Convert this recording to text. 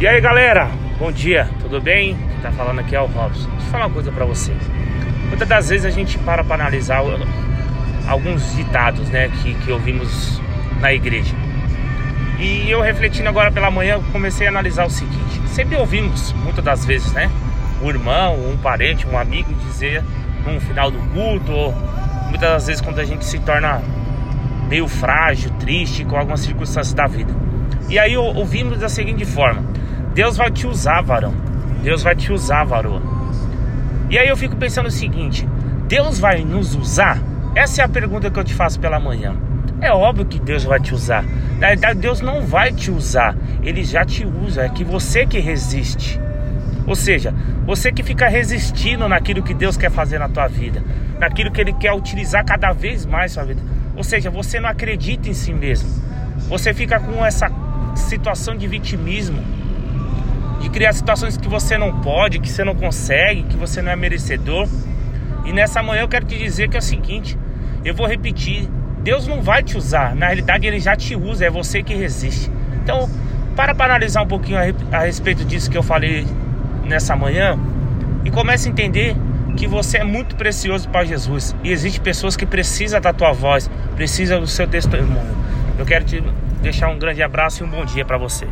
E aí galera, bom dia, tudo bem? Quem tá falando aqui é o Robson. Deixa eu falar uma coisa pra você. Muitas das vezes a gente para pra analisar alguns ditados, né, que, que ouvimos na igreja. E eu refletindo agora pela manhã, comecei a analisar o seguinte: sempre ouvimos, muitas das vezes, né, um irmão, um parente, um amigo dizer no final do culto, ou muitas das vezes quando a gente se torna meio frágil, triste com algumas circunstâncias da vida. E aí ouvimos da seguinte forma: Deus vai te usar, varão. Deus vai te usar, varoa. E aí eu fico pensando o seguinte: Deus vai nos usar? Essa é a pergunta que eu te faço pela manhã. É óbvio que Deus vai te usar. Na verdade, Deus não vai te usar. Ele já te usa. É que você que resiste. Ou seja, você que fica resistindo naquilo que Deus quer fazer na tua vida, naquilo que Ele quer utilizar cada vez mais na sua vida. Ou seja, você não acredita em si mesmo. Você fica com essa situação de vitimismo de criar situações que você não pode, que você não consegue, que você não é merecedor. E nessa manhã eu quero te dizer que é o seguinte: eu vou repetir, Deus não vai te usar, na realidade ele já te usa, é você que resiste. Então, para para analisar um pouquinho a, respeito disso que eu falei nessa manhã e comece a entender que você é muito precioso para Jesus e existe pessoas que precisam da tua voz, precisam do seu testemunho. Eu quero te deixar um grande abraço e um bom dia para você.